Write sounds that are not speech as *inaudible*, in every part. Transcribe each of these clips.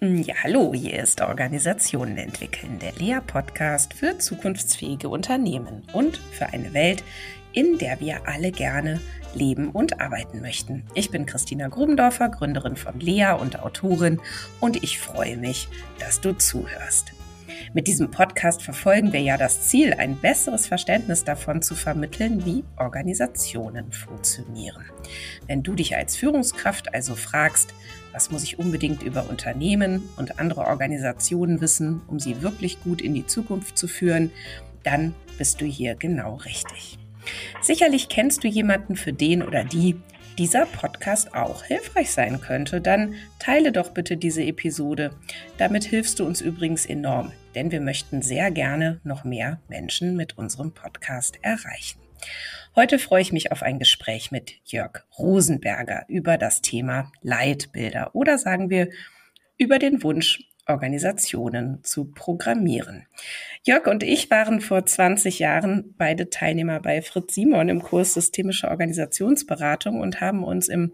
Ja, hallo, hier ist Organisationen entwickeln, der Lea-Podcast für zukunftsfähige Unternehmen und für eine Welt, in der wir alle gerne leben und arbeiten möchten. Ich bin Christina Grubendorfer, Gründerin von Lea und Autorin und ich freue mich, dass du zuhörst. Mit diesem Podcast verfolgen wir ja das Ziel, ein besseres Verständnis davon zu vermitteln, wie Organisationen funktionieren. Wenn du dich als Führungskraft also fragst, was muss ich unbedingt über Unternehmen und andere Organisationen wissen, um sie wirklich gut in die Zukunft zu führen, dann bist du hier genau richtig. Sicherlich kennst du jemanden, für den oder die dieser Podcast auch hilfreich sein könnte, dann teile doch bitte diese Episode. Damit hilfst du uns übrigens enorm, denn wir möchten sehr gerne noch mehr Menschen mit unserem Podcast erreichen. Heute freue ich mich auf ein Gespräch mit Jörg Rosenberger über das Thema Leitbilder oder sagen wir über den Wunsch, Organisationen zu programmieren. Jörg und ich waren vor 20 Jahren beide Teilnehmer bei Fritz Simon im Kurs Systemische Organisationsberatung und haben uns im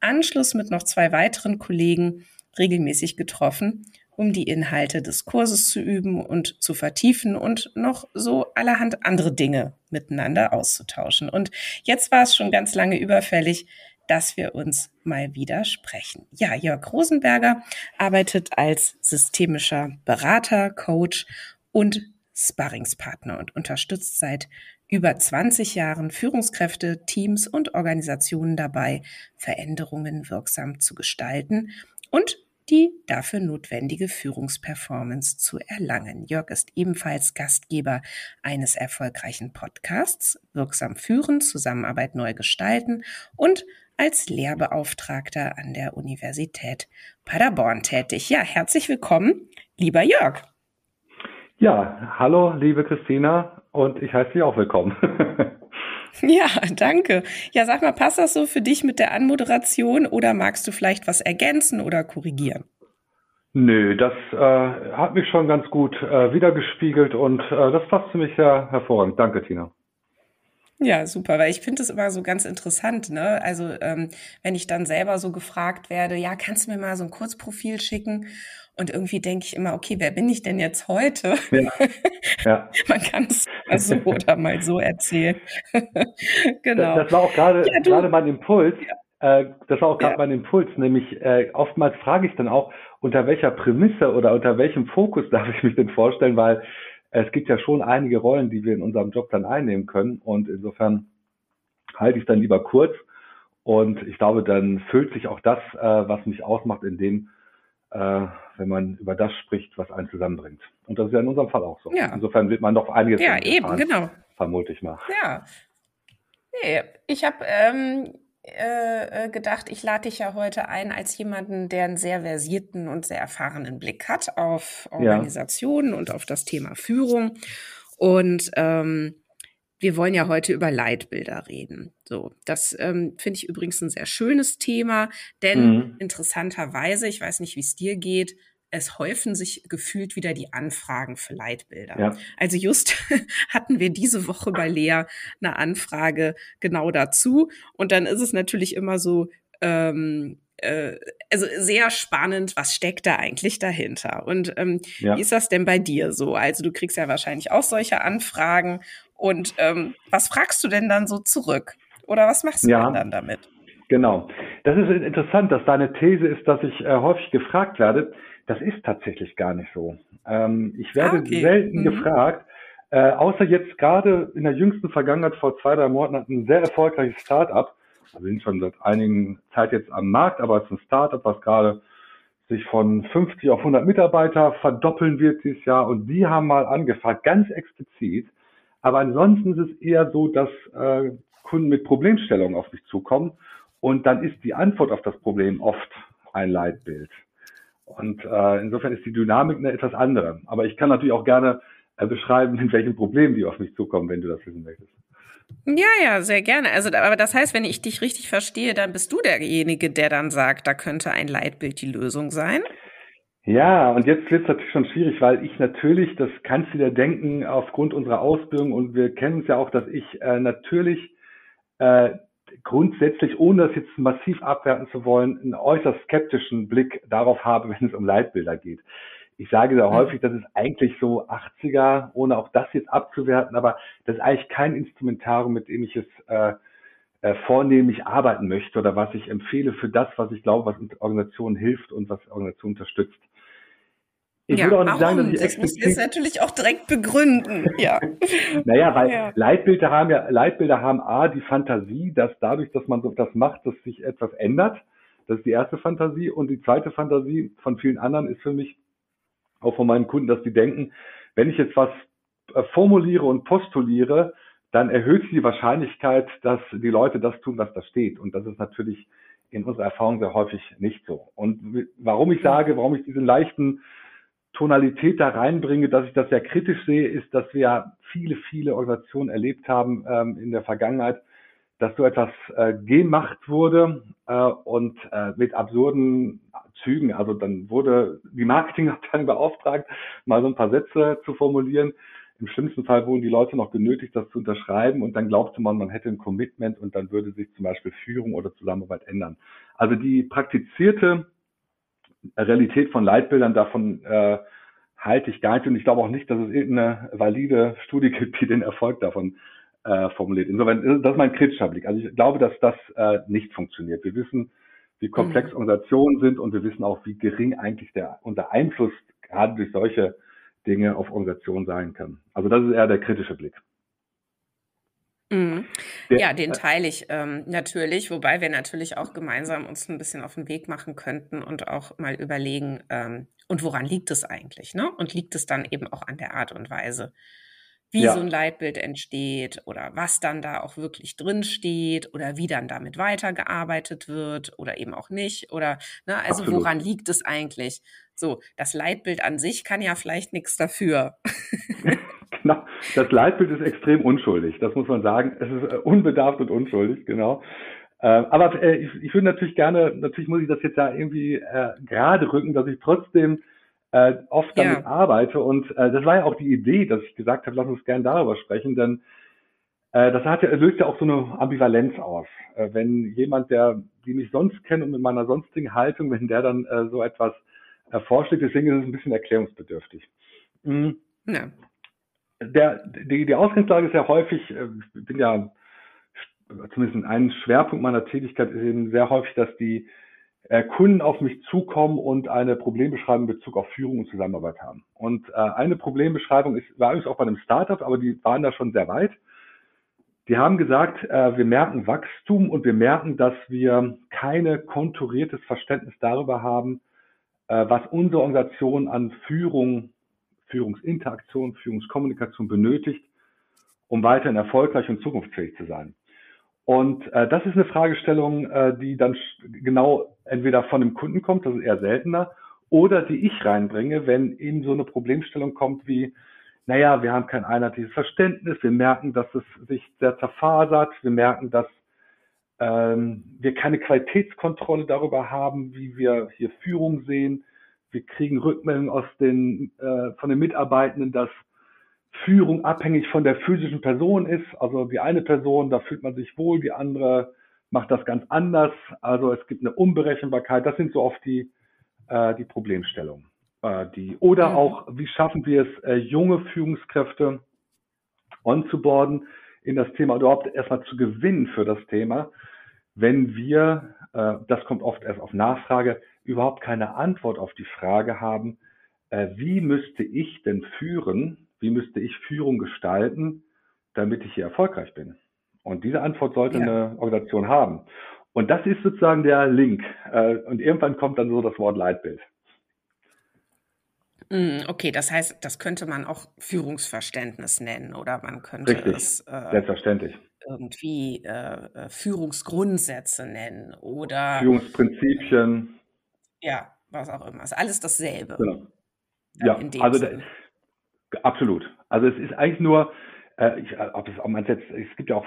Anschluss mit noch zwei weiteren Kollegen regelmäßig getroffen, um die Inhalte des Kurses zu üben und zu vertiefen und noch so allerhand andere Dinge miteinander auszutauschen. Und jetzt war es schon ganz lange überfällig, dass wir uns mal wieder sprechen. Ja, Jörg Rosenberger arbeitet als systemischer Berater, Coach und Sparringspartner und unterstützt seit über 20 Jahren Führungskräfte, Teams und Organisationen dabei, Veränderungen wirksam zu gestalten und die dafür notwendige Führungsperformance zu erlangen. Jörg ist ebenfalls Gastgeber eines erfolgreichen Podcasts, Wirksam führen, Zusammenarbeit neu gestalten und als Lehrbeauftragter an der Universität Paderborn tätig. Ja, herzlich willkommen, lieber Jörg. Ja, hallo, liebe Christina, und ich heiße dich auch willkommen. *laughs* ja, danke. Ja, sag mal, passt das so für dich mit der Anmoderation oder magst du vielleicht was ergänzen oder korrigieren? Nö, das äh, hat mich schon ganz gut äh, wiedergespiegelt und äh, das passt für mich sehr hervorragend. Danke, Tina. Ja, super, weil ich finde es immer so ganz interessant, ne? Also ähm, wenn ich dann selber so gefragt werde, ja, kannst du mir mal so ein Kurzprofil schicken? Und irgendwie denke ich immer, okay, wer bin ich denn jetzt heute? Ja. *laughs* ja. Man kann es mal so *laughs* oder mal so erzählen. *laughs* genau. Das, das, war auch gerade ja, gerade mein Impuls. Ja. Äh, das war auch gerade mein Impuls, nämlich äh, oftmals frage ich dann auch, unter welcher Prämisse oder unter welchem Fokus darf ich mich denn vorstellen, weil es gibt ja schon einige Rollen, die wir in unserem Job dann einnehmen können. Und insofern halte ich es dann lieber kurz. Und ich glaube, dann füllt sich auch das, äh, was mich ausmacht, in dem, äh, wenn man über das spricht, was einen zusammenbringt. Und das ist ja in unserem Fall auch so. Ja. Insofern wird man doch einiges Ja, eben, genau. Vermute ich mal. Ja. Nee, ich habe ähm, äh, äh, gedacht, ich lade dich ja heute ein als jemanden, der einen sehr versierten und sehr erfahrenen Blick hat auf Organisationen ja. und auf das Thema Führung. Und ähm, wir wollen ja heute über Leitbilder reden. So, das ähm, finde ich übrigens ein sehr schönes Thema, denn mhm. interessanterweise, ich weiß nicht, wie es dir geht, es häufen sich gefühlt wieder die Anfragen für Leitbilder. Ja. Also just *laughs* hatten wir diese Woche bei Lea eine Anfrage genau dazu. Und dann ist es natürlich immer so, ähm, äh, also sehr spannend, was steckt da eigentlich dahinter? Und ähm, ja. wie ist das denn bei dir so? Also du kriegst ja wahrscheinlich auch solche Anfragen. Und ähm, was fragst du denn dann so zurück? Oder was machst du ja. denn dann damit? Genau. Das ist interessant, dass deine These ist, dass ich äh, häufig gefragt werde. Das ist tatsächlich gar nicht so. Ähm, ich werde ah, okay. selten mhm. gefragt, äh, außer jetzt gerade in der jüngsten Vergangenheit vor zwei, drei Monaten hat ein sehr erfolgreiches Startup, wir sind schon seit einigen Zeit jetzt am Markt, aber es ist ein Startup, was gerade sich von 50 auf 100 Mitarbeiter verdoppeln wird dieses Jahr und die haben mal angefragt, ganz explizit. Aber ansonsten ist es eher so, dass äh, Kunden mit Problemstellungen auf mich zukommen und dann ist die Antwort auf das Problem oft ein Leitbild. Und äh, insofern ist die Dynamik eine etwas andere. Aber ich kann natürlich auch gerne äh, beschreiben, mit welchen Problemen die auf mich zukommen, wenn du das wissen möchtest. Ja, ja, sehr gerne. Also, aber das heißt, wenn ich dich richtig verstehe, dann bist du derjenige, der dann sagt, da könnte ein Leitbild die Lösung sein. Ja, und jetzt wird es natürlich schon schwierig, weil ich natürlich, das kannst du dir denken, aufgrund unserer Ausbildung und wir kennen es ja auch, dass ich äh, natürlich äh, grundsätzlich, ohne das jetzt massiv abwerten zu wollen, einen äußerst skeptischen Blick darauf habe, *laughs* wenn es um Leitbilder geht. Ich sage sehr mhm. häufig, das ist eigentlich so 80er, ohne auch das jetzt abzuwerten, aber das ist eigentlich kein Instrumentarium, mit dem ich es äh, äh, vornehmlich arbeiten möchte oder was ich empfehle für das, was ich glaube, was Organisationen hilft und was Organisationen unterstützt. Ich ja, würde auch nicht warum? sagen, dass ich explizit. Das muss jetzt natürlich auch direkt begründen. *laughs* Ja. naja, weil ja. Leitbilder haben ja, Leitbilder haben A, die Fantasie, dass dadurch, dass man so das macht, dass sich etwas ändert. Das ist die erste Fantasie. Und die zweite Fantasie von vielen anderen ist für mich, auch von meinen Kunden, dass die denken, wenn ich jetzt was äh, formuliere und postuliere, dann erhöht sich die Wahrscheinlichkeit, dass die Leute das tun, was da steht. Und das ist natürlich in unserer Erfahrung sehr häufig nicht so. Und warum ich sage, warum ich diesen leichten Tonalität da reinbringe, dass ich das sehr kritisch sehe, ist, dass wir viele, viele Organisationen erlebt haben ähm, in der Vergangenheit, dass so etwas äh, gemacht wurde äh, und äh, mit absurden Zügen. Also dann wurde die Marketingabteilung *laughs* beauftragt, mal so ein paar Sätze zu formulieren. Im schlimmsten Fall wurden die Leute noch genötigt, das zu unterschreiben und dann glaubte man, man hätte ein Commitment und dann würde sich zum Beispiel Führung oder Zusammenarbeit ändern. Also die praktizierte Realität von Leitbildern, davon äh, halte ich gar nicht und ich glaube auch nicht, dass es irgendeine valide Studie gibt, die den Erfolg davon äh, formuliert. Insofern, das ist mein kritischer Blick. Also ich glaube, dass das äh, nicht funktioniert. Wir wissen, wie komplex mhm. Organisationen sind und wir wissen auch, wie gering eigentlich der unser Einfluss gerade durch solche Dinge auf Organisationen sein kann. Also das ist eher der kritische Blick. Mhm. ja, den teile ich ähm, natürlich, wobei wir natürlich auch gemeinsam uns ein bisschen auf den Weg machen könnten und auch mal überlegen, ähm, und woran liegt es eigentlich? Ne? Und liegt es dann eben auch an der Art und Weise, wie ja. so ein Leitbild entsteht oder was dann da auch wirklich drin steht oder wie dann damit weitergearbeitet wird oder eben auch nicht oder ne, also Absolut. woran liegt es eigentlich? So, das Leitbild an sich kann ja vielleicht nichts dafür. *laughs* genau. Das Leitbild ist extrem unschuldig, das muss man sagen. Es ist äh, unbedarft und unschuldig, genau. Ähm, aber äh, ich, würde natürlich gerne, natürlich muss ich das jetzt ja irgendwie äh, gerade rücken, dass ich trotzdem oft damit ja. arbeite. Und das war ja auch die Idee, dass ich gesagt habe, lass uns gerne darüber sprechen, denn das hat ja, löst ja auch so eine Ambivalenz aus. Wenn jemand, der, die mich sonst kennt und mit meiner sonstigen Haltung, wenn der dann so etwas vorschlägt, deswegen ist es ein bisschen erklärungsbedürftig. Mhm. Ja der, die, die Ausgangslage ist ja häufig, äh, ich bin ja zumindest ein Schwerpunkt meiner Tätigkeit ist eben sehr häufig, dass die äh, Kunden auf mich zukommen und eine Problembeschreibung in Bezug auf Führung und Zusammenarbeit haben. Und äh, eine Problembeschreibung ist, war übrigens auch bei einem Startup, aber die waren da schon sehr weit. Die haben gesagt, äh, wir merken Wachstum und wir merken, dass wir keine konturiertes Verständnis darüber haben, äh, was unsere Organisation an Führung Führungsinteraktion, Führungskommunikation benötigt, um weiterhin erfolgreich und zukunftsfähig zu sein. Und äh, das ist eine Fragestellung, äh, die dann genau entweder von dem Kunden kommt, das ist eher seltener, oder die ich reinbringe, wenn eben so eine Problemstellung kommt wie, naja, wir haben kein einheitliches Verständnis, wir merken, dass es sich sehr zerfasert, wir merken, dass ähm, wir keine Qualitätskontrolle darüber haben, wie wir hier Führung sehen, wir kriegen Rückmeldungen aus den, äh, von den Mitarbeitenden, dass Führung abhängig von der physischen Person ist. Also die eine Person, da fühlt man sich wohl, die andere macht das ganz anders. Also es gibt eine Unberechenbarkeit. Das sind so oft die, äh, die Problemstellungen. Äh, die, oder mhm. auch, wie schaffen wir es, äh, junge Führungskräfte onzuboarden in das Thema oder überhaupt erstmal zu gewinnen für das Thema, wenn wir, äh, das kommt oft erst auf Nachfrage, überhaupt keine Antwort auf die Frage haben, äh, wie müsste ich denn führen, wie müsste ich Führung gestalten, damit ich hier erfolgreich bin? Und diese Antwort sollte ja. eine Organisation haben. Und das ist sozusagen der Link. Äh, und irgendwann kommt dann so das Wort Leitbild. Mm, okay, das heißt, das könnte man auch Führungsverständnis nennen oder man könnte Richtig, es äh, selbstverständlich irgendwie äh, äh Führungsgrundsätze nennen oder Führungsprinzipien. Ja, was auch immer. Ist alles dasselbe. Genau. Ja, also da, absolut. Also es ist eigentlich nur, äh, ich, ob es, ob man jetzt, es gibt ja auch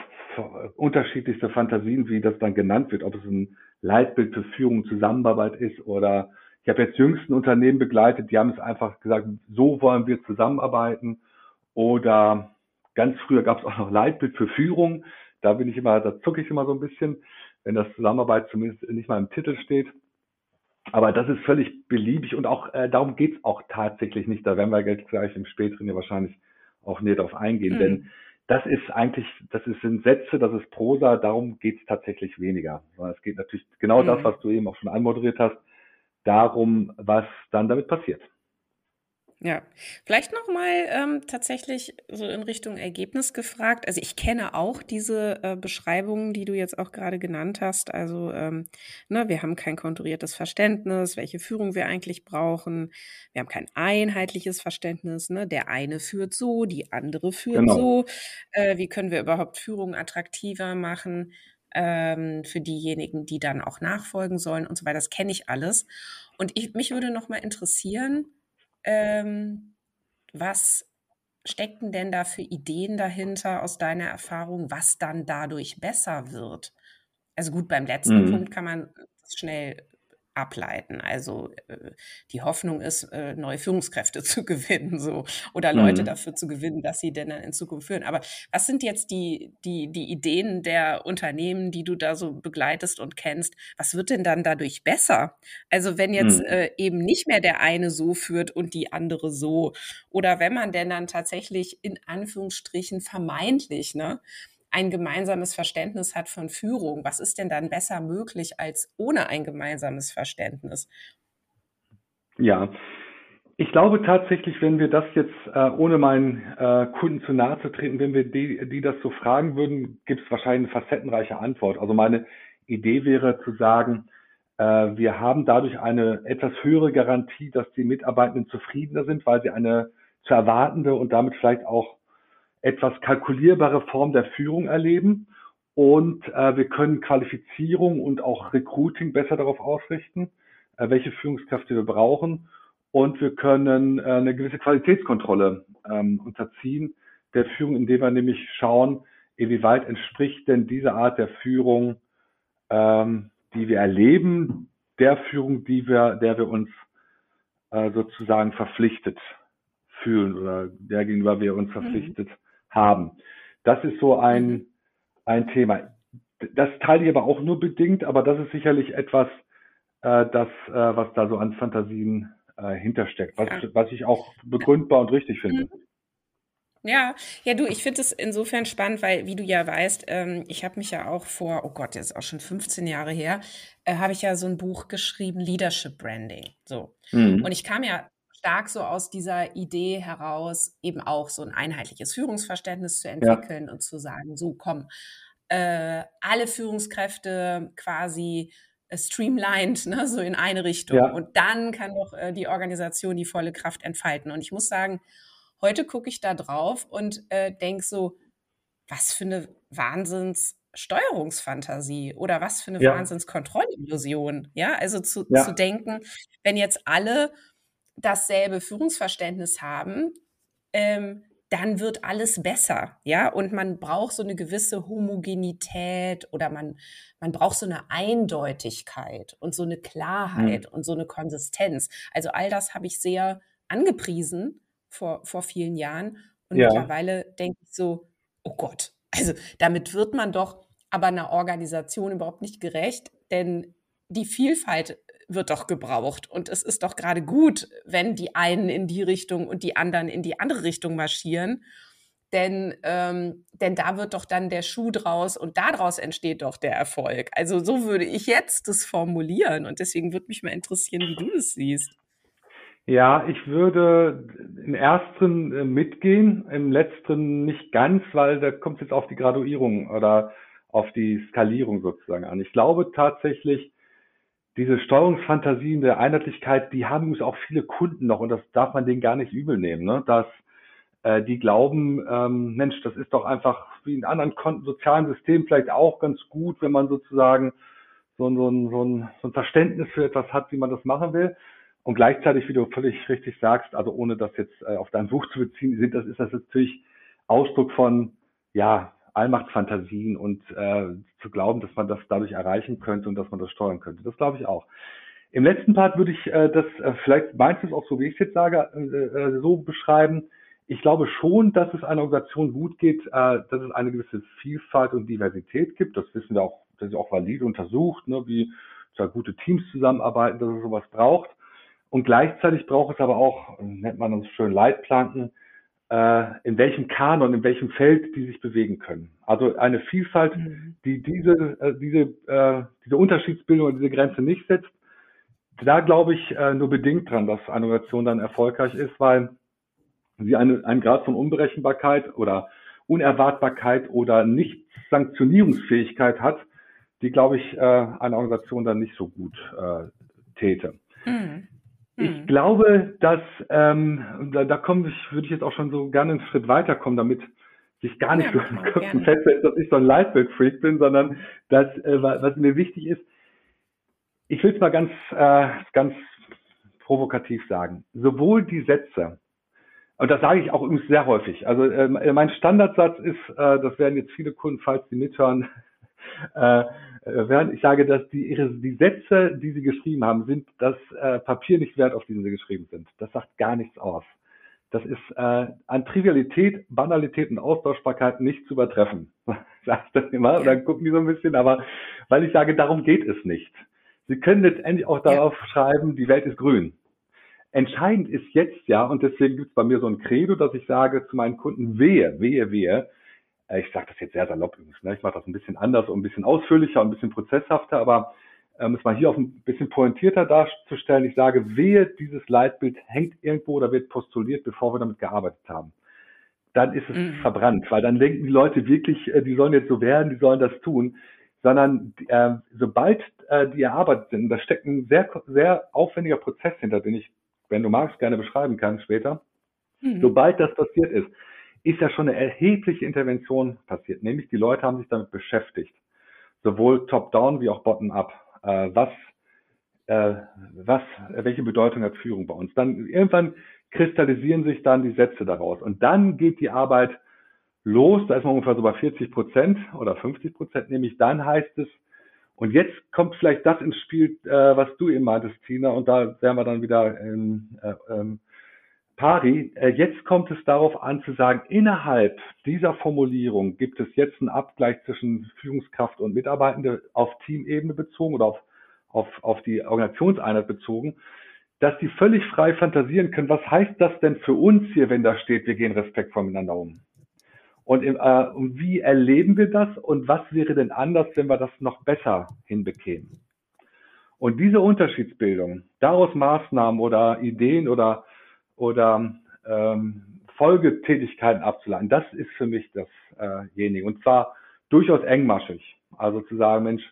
unterschiedlichste Fantasien, wie das dann genannt wird, ob es ein Leitbild für Führung, Zusammenarbeit ist oder ich habe jetzt jüngsten Unternehmen begleitet, die haben es einfach gesagt, so wollen wir zusammenarbeiten oder ganz früher gab es auch noch Leitbild für Führung. Da bin ich immer, da zucke ich immer so ein bisschen, wenn das Zusammenarbeit zumindest nicht mal im Titel steht. Aber das ist völlig beliebig und auch äh, darum geht's auch tatsächlich nicht. Da werden wir gleich im späteren ja wahrscheinlich auch näher drauf eingehen. Mhm. Denn das ist eigentlich, das ist in Sätze, das ist Prosa, darum geht's tatsächlich weniger. Es geht natürlich genau mhm. das, was du eben auch schon anmoderiert hast, darum, was dann damit passiert. Ja, vielleicht noch mal ähm, tatsächlich so in Richtung Ergebnis gefragt. Also ich kenne auch diese äh, Beschreibungen, die du jetzt auch gerade genannt hast. Also ähm, ne, wir haben kein konturiertes Verständnis, welche Führung wir eigentlich brauchen. Wir haben kein einheitliches Verständnis. Ne? Der eine führt so, die andere führt genau. so. Äh, wie können wir überhaupt Führung attraktiver machen? ähm, für diejenigen, die dann auch nachfolgen sollen und so weiter. Das kenne ich alles. Und ich, mich würde noch mal interessieren, ähm, was stecken denn da für Ideen dahinter aus deiner Erfahrung, was dann dadurch besser wird? Also gut, beim letzten mhm. Punkt kann man schnell ableiten. Also äh, die Hoffnung ist, äh, neue Führungskräfte *laughs* zu gewinnen, so oder Leute mhm. dafür zu gewinnen, dass sie denn dann in Zukunft führen. Aber was sind jetzt die, die, die Ideen der Unternehmen, die du da so begleitest und kennst? Was wird denn dann dadurch besser? Also wenn jetzt mhm. äh, eben nicht mehr der eine so führt und die andere so, oder wenn man denn dann tatsächlich in Anführungsstrichen vermeintlich, ne? Ein gemeinsames Verständnis hat von Führung. Was ist denn dann besser möglich als ohne ein gemeinsames Verständnis? Ja, ich glaube tatsächlich, wenn wir das jetzt, äh, ohne meinen äh, Kunden zu nahe zu treten, wenn wir die, die das so fragen würden, gibt es wahrscheinlich eine facettenreiche Antwort. Also meine Idee wäre zu sagen, äh, wir haben dadurch eine etwas höhere Garantie, dass die Mitarbeitenden zufriedener sind, weil sie eine zu erwartende und damit vielleicht auch etwas kalkulierbare Form der Führung erleben und äh, wir können Qualifizierung und auch Recruiting besser darauf ausrichten, äh, welche Führungskräfte wir brauchen und wir können äh, eine gewisse Qualitätskontrolle ähm, unterziehen der Führung, indem wir nämlich schauen, inwieweit entspricht denn diese Art der Führung, ähm, die wir erleben, der Führung, die wir, der wir uns äh, sozusagen verpflichtet fühlen oder der gegenüber wir uns mhm. verpflichtet mhm haben. Das ist so ein, mhm. ein Thema. Das teile ich aber auch nur bedingt, aber das ist sicherlich etwas, äh, das, äh, was da so an Fantasien äh, hintersteckt, was, was ich auch begründbar und richtig finde. Mhm. Ja, ja, du, ich finde es insofern spannend, weil, wie du ja weißt, ähm, ich habe mich ja auch vor, oh Gott, jetzt auch schon 15 Jahre her, äh, habe ich ja so ein Buch geschrieben, Leadership Branding. So. Mhm. Und ich kam ja stark so aus dieser Idee heraus, eben auch so ein einheitliches Führungsverständnis zu entwickeln ja. und zu sagen, so komm, äh, alle Führungskräfte quasi äh, streamlined, ne, so in eine Richtung. Ja. Und dann kann doch äh, die Organisation die volle Kraft entfalten. Und ich muss sagen, heute gucke ich da drauf und äh, denke so, was für eine Wahnsinns Steuerungsfantasie oder was für eine ja. Wahnsinnskontrollillusion. Ja, also zu, ja. zu denken, wenn jetzt alle dasselbe Führungsverständnis haben, ähm, dann wird alles besser, ja. Und man braucht so eine gewisse Homogenität oder man, man braucht so eine Eindeutigkeit und so eine Klarheit mhm. und so eine Konsistenz. Also all das habe ich sehr angepriesen vor, vor vielen Jahren. Und ja. mittlerweile denke ich so, oh Gott, also damit wird man doch aber einer Organisation überhaupt nicht gerecht, denn die Vielfalt wird doch gebraucht. Und es ist doch gerade gut, wenn die einen in die Richtung und die anderen in die andere Richtung marschieren. Denn, ähm, denn da wird doch dann der Schuh draus und daraus entsteht doch der Erfolg. Also so würde ich jetzt das formulieren. Und deswegen würde mich mal interessieren, wie du das siehst. Ja, ich würde im ersten äh, mitgehen, im letzten nicht ganz, weil da kommt es jetzt auf die Graduierung oder auf die Skalierung sozusagen an. Ich glaube tatsächlich, diese Steuerungsfantasien der Einheitlichkeit, die haben übrigens auch viele Kunden noch und das darf man denen gar nicht übel nehmen, ne? dass äh, die glauben, ähm, Mensch, das ist doch einfach wie in anderen Konten, sozialen Systemen vielleicht auch ganz gut, wenn man sozusagen so, so, ein, so, ein, so ein Verständnis für etwas hat, wie man das machen will. Und gleichzeitig, wie du völlig richtig sagst, also ohne das jetzt äh, auf dein Buch zu beziehen, sind das, ist das natürlich Ausdruck von, ja, Allmachtsfantasien und äh, zu glauben, dass man das dadurch erreichen könnte und dass man das steuern könnte. Das glaube ich auch. Im letzten Part würde ich äh, das, äh, vielleicht meinst du es auch so, wie ich es jetzt sage, äh, äh, so beschreiben. ich glaube schon, dass es einer Organisation gut geht, äh, dass es eine gewisse Vielfalt und Diversität gibt. Das wissen wir auch, das ist auch valide untersucht, ne, wie zwar gute Teams zusammenarbeiten, dass es sowas braucht. Und gleichzeitig braucht es aber auch, nennt man uns schön Leitplanken, äh, in welchem Kanon, in welchem Feld die sich bewegen können. Also eine Vielfalt, mhm. die diese, äh, diese, äh, diese Unterschiedsbildung und diese Grenze nicht setzt. Da glaube ich äh, nur bedingt dran, dass eine Organisation dann erfolgreich ist, weil sie eine, einen Grad von Unberechenbarkeit oder Unerwartbarkeit oder Nicht-Sanktionierungsfähigkeit hat, die, glaube ich, äh, eine Organisation dann nicht so gut äh, täte. Mhm. Ich mhm. glaube, dass ähm, da, da komme ich, würde ich jetzt auch schon so gerne einen Schritt weiterkommen, damit sich gar nicht ja, so *laughs* feststellt, dass ich so ein Leitbildfreak bin, sondern dass äh, was mir wichtig ist, ich will es mal ganz äh, ganz provokativ sagen. Sowohl die Sätze und das sage ich auch übrigens sehr häufig. Also äh, mein Standardsatz ist, äh, das werden jetzt viele Kunden, falls sie mithören, äh, äh, ich sage, dass die, ihre, die Sätze, die sie geschrieben haben, sind das äh, Papier nicht wert, auf dem sie geschrieben sind. Das sagt gar nichts aus. Das ist äh, an Trivialität, Banalität und Austauschbarkeit nicht zu übertreffen. Sag *laughs* ich das immer, und dann gucken die so ein bisschen, aber weil ich sage, darum geht es nicht. Sie können letztendlich auch darauf ja. schreiben, die Welt ist grün. Entscheidend ist jetzt ja, und deswegen gibt es bei mir so ein Credo, dass ich sage zu meinen Kunden, wehe, wehe, wehe, ich sage das jetzt sehr salopp übrigens, ne? ich mache das ein bisschen anders und ein bisschen ausführlicher und ein bisschen prozesshafter, aber ähm, es mal hier auf ein bisschen pointierter darzustellen, ich sage, wehe, dieses Leitbild hängt irgendwo oder wird postuliert, bevor wir damit gearbeitet haben. Dann ist es mhm. verbrannt, weil dann denken die Leute wirklich, äh, die sollen jetzt so werden, die sollen das tun, sondern äh, sobald äh, die erarbeitet sind, da steckt ein sehr, sehr aufwendiger Prozess hinter, den ich, wenn du magst, gerne beschreiben kann später. Mhm. Sobald das passiert ist, ist ja schon eine erhebliche Intervention passiert, nämlich die Leute haben sich damit beschäftigt, sowohl top-down wie auch bottom-up. Äh, was, äh, was, welche Bedeutung hat Führung bei uns? Dann irgendwann kristallisieren sich dann die Sätze daraus und dann geht die Arbeit los. Da ist man ungefähr so bei 40 Prozent oder 50 Prozent, nämlich dann heißt es, und jetzt kommt vielleicht das ins Spiel, äh, was du eben meintest, Tina, und da wären wir dann wieder in, äh, ähm, Pari, äh, jetzt kommt es darauf an zu sagen, innerhalb dieser Formulierung gibt es jetzt einen Abgleich zwischen Führungskraft und Mitarbeitende auf Teamebene bezogen oder auf, auf, auf die Organisationseinheit bezogen, dass die völlig frei fantasieren können, was heißt das denn für uns hier, wenn da steht, wir gehen respektvoll miteinander um? Und, äh, und wie erleben wir das und was wäre denn anders, wenn wir das noch besser hinbekämen? Und diese Unterschiedsbildung, daraus Maßnahmen oder Ideen oder oder ähm, Folgetätigkeiten abzuleiten. Das ist für mich dasjenige. Äh und zwar durchaus engmaschig. Also zu sagen, Mensch,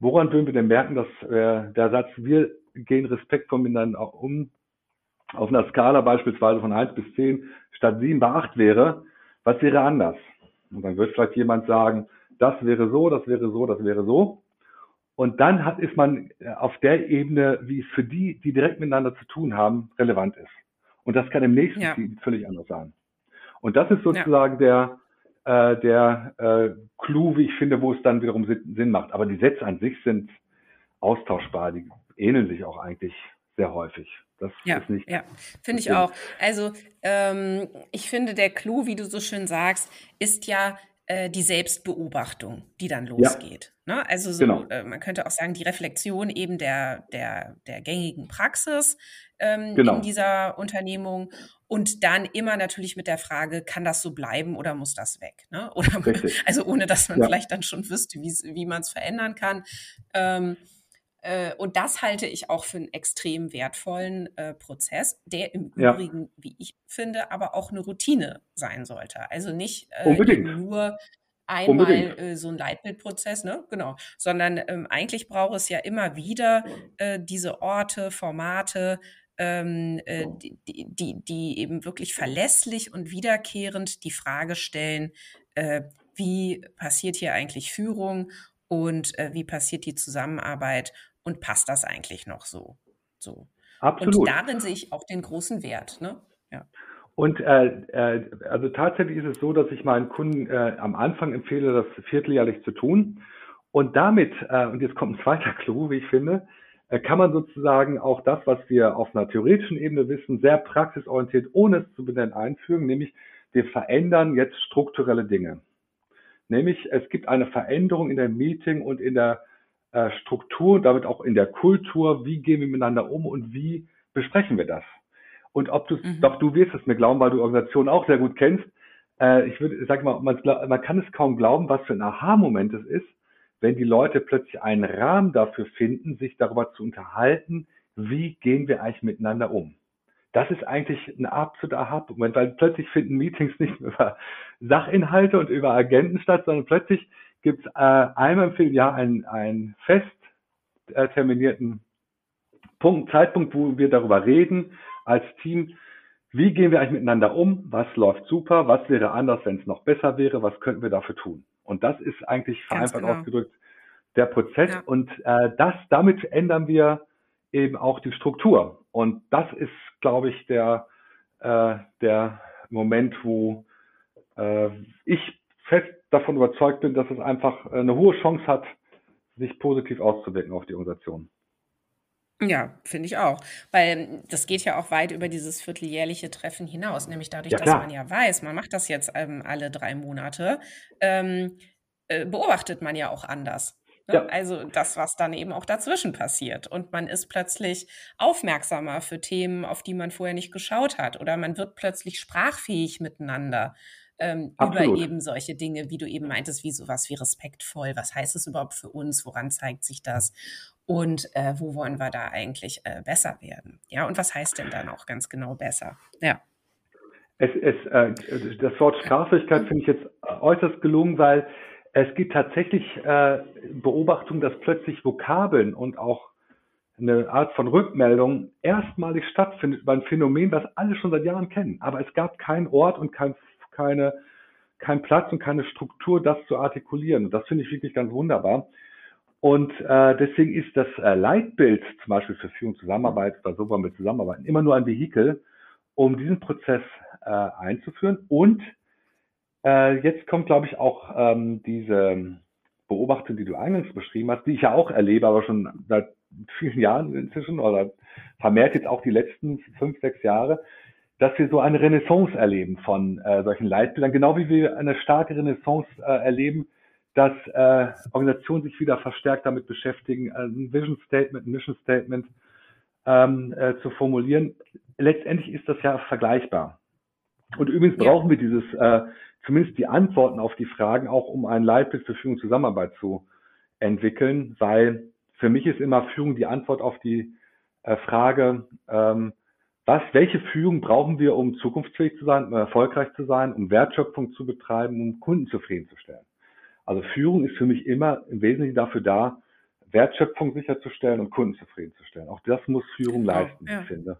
woran würden wir denn merken, dass äh, der Satz, wir gehen respektvoll miteinander um, auf einer Skala beispielsweise von 1 bis 10 statt 7 bei 8 wäre, was wäre anders? Und dann wird vielleicht jemand sagen, das wäre so, das wäre so, das wäre so. Und dann hat, ist man auf der Ebene, wie es für die, die direkt miteinander zu tun haben, relevant ist. Und das kann im nächsten ja. Team völlig anders sein. Und das ist sozusagen ja. der, äh, der äh, Clou, wie ich finde, wo es dann wiederum Sinn macht. Aber die Sätze an sich sind austauschbar, die ähneln sich auch eigentlich sehr häufig. Das ja, ist nicht. Ja, finde ich auch. Also ähm, ich finde, der Clou, wie du so schön sagst, ist ja äh, die Selbstbeobachtung, die dann losgeht. Ja. Ne? Also so, genau. äh, man könnte auch sagen, die Reflexion eben der, der, der gängigen Praxis ähm, genau. in dieser Unternehmung und dann immer natürlich mit der Frage, kann das so bleiben oder muss das weg? Ne? *laughs* Oder, also ohne dass man ja. vielleicht dann schon wüsste, wie man es verändern kann. Ähm, äh, und das halte ich auch für einen extrem wertvollen äh, Prozess, der im ja. Übrigen, wie ich finde, aber auch eine Routine sein sollte. Also nicht äh, nur einmal äh, so ein Leitbildprozess, ne? Genau. Sondern ähm, eigentlich braucht es ja immer wieder äh, diese Orte, Formate, ähm, äh, die, die, die eben wirklich verlässlich und wiederkehrend die Frage stellen, äh, wie passiert hier eigentlich Führung und äh, wie passiert die Zusammenarbeit und passt das eigentlich noch so? so. Absolut. Und darin sehe ich auch den großen Wert. Ne? Ja. Und äh, äh, also tatsächlich ist es so, dass ich meinen Kunden äh, am Anfang empfehle, das vierteljährlich zu tun. Und damit, äh, und jetzt kommt ein zweiter Clou, wie ich finde, äh, kann man sozusagen auch das, was wir auf einer theoretischen Ebene wissen, sehr praxisorientiert, ohne es zu benennen, einfügen, nämlich wir verändern jetzt strukturelle Dinge. Nämlich es gibt eine Veränderung in der Meeting und in der äh, Struktur, damit auch in der Kultur, wie gehen wir miteinander um und wie besprechen wir das. Und ob du, mhm. doch du wirst es mir glauben, weil du Organisationen auch sehr gut kennst. Äh, ich würde, sag mal, man, man kann es kaum glauben, was für ein Aha-Moment es ist, wenn die Leute plötzlich einen Rahmen dafür finden, sich darüber zu unterhalten, wie gehen wir eigentlich miteinander um. Das ist eigentlich ein absoluter Aha-Moment, weil plötzlich finden Meetings nicht mehr über Sachinhalte und über Agenten statt, sondern plötzlich gibt es äh, einmal im Jahr einen, einen fest äh, terminierten Punkt, Zeitpunkt, wo wir darüber reden als Team, wie gehen wir eigentlich miteinander um, was läuft super, was wäre anders, wenn es noch besser wäre, was könnten wir dafür tun. Und das ist eigentlich vereinfacht genau. ausgedrückt der Prozess. Ja. Und äh, das, damit ändern wir eben auch die Struktur. Und das ist, glaube ich, der, äh, der Moment, wo äh, ich fest davon überzeugt bin, dass es einfach eine hohe Chance hat, sich positiv auszuwirken auf die Organisation. Ja, finde ich auch. Weil das geht ja auch weit über dieses vierteljährliche Treffen hinaus. Nämlich dadurch, ja, dass man ja weiß, man macht das jetzt ähm, alle drei Monate, ähm, äh, beobachtet man ja auch anders. Ne? Ja. Also das, was dann eben auch dazwischen passiert. Und man ist plötzlich aufmerksamer für Themen, auf die man vorher nicht geschaut hat. Oder man wird plötzlich sprachfähig miteinander. Ähm, über eben solche Dinge, wie du eben meintest, wie sowas wie respektvoll. Was heißt es überhaupt für uns? Woran zeigt sich das? und äh, wo wollen wir da eigentlich äh, besser werden? Ja, und was heißt denn dann auch ganz genau besser? Ja. Es, es, äh, das Wort Straflichkeit finde ich jetzt äußerst gelungen, weil es gibt tatsächlich äh, Beobachtungen, dass plötzlich Vokabeln und auch eine Art von Rückmeldung erstmalig stattfindet über ein Phänomen, das alle schon seit Jahren kennen. Aber es gab keinen Ort und kein, keine, keinen Platz und keine Struktur, das zu artikulieren. Und das finde ich wirklich ganz wunderbar. Und äh, deswegen ist das äh, Leitbild zum Beispiel für Führung Zusammenarbeit oder so wollen wir zusammenarbeiten immer nur ein Vehikel, um diesen Prozess äh, einzuführen. Und äh, jetzt kommt, glaube ich, auch ähm, diese Beobachtung, die du eingangs beschrieben hast, die ich ja auch erlebe, aber schon seit vielen Jahren inzwischen oder vermehrt jetzt auch die letzten fünf, sechs Jahre, dass wir so eine Renaissance erleben von äh, solchen Leitbildern, genau wie wir eine starke Renaissance äh, erleben dass äh, Organisationen sich wieder verstärkt damit beschäftigen, äh, ein Vision Statement, ein Mission Statement ähm, äh, zu formulieren. Letztendlich ist das ja vergleichbar. Und übrigens ja. brauchen wir dieses, äh, zumindest die Antworten auf die Fragen, auch um ein Leitbild für Führung und Zusammenarbeit zu entwickeln, weil für mich ist immer Führung die Antwort auf die äh, Frage, ähm, was, welche Führung brauchen wir, um zukunftsfähig zu sein, um erfolgreich zu sein, um Wertschöpfung zu betreiben, um Kunden zufriedenzustellen. Also Führung ist für mich immer im Wesentlichen dafür da, Wertschöpfung sicherzustellen und Kunden zufriedenzustellen. Auch das muss Führung genau, leisten, ja. ich finde.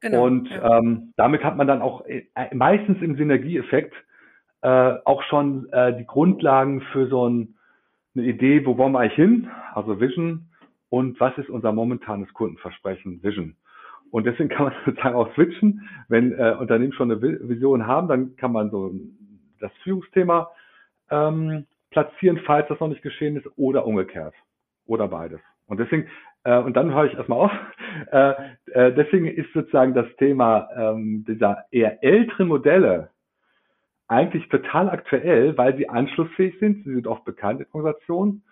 Genau, und ja. ähm, damit hat man dann auch äh, meistens im Synergieeffekt äh, auch schon äh, die Grundlagen für so ein, eine Idee, wo wollen wir eigentlich hin, also Vision und was ist unser momentanes Kundenversprechen, Vision. Und deswegen kann man *laughs* sozusagen auch switchen. Wenn äh, Unternehmen schon eine Vision haben, dann kann man so das Führungsthema ähm, platzieren, falls das noch nicht geschehen ist, oder umgekehrt. Oder beides. Und deswegen, äh, und dann höre ich erstmal auf, *laughs* äh, äh, deswegen ist sozusagen das Thema ähm, dieser eher älteren Modelle eigentlich total aktuell, weil sie anschlussfähig sind, sie sind oft bekannt in Organisationen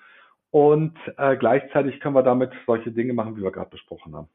und äh, gleichzeitig können wir damit solche Dinge machen, wie wir gerade besprochen haben.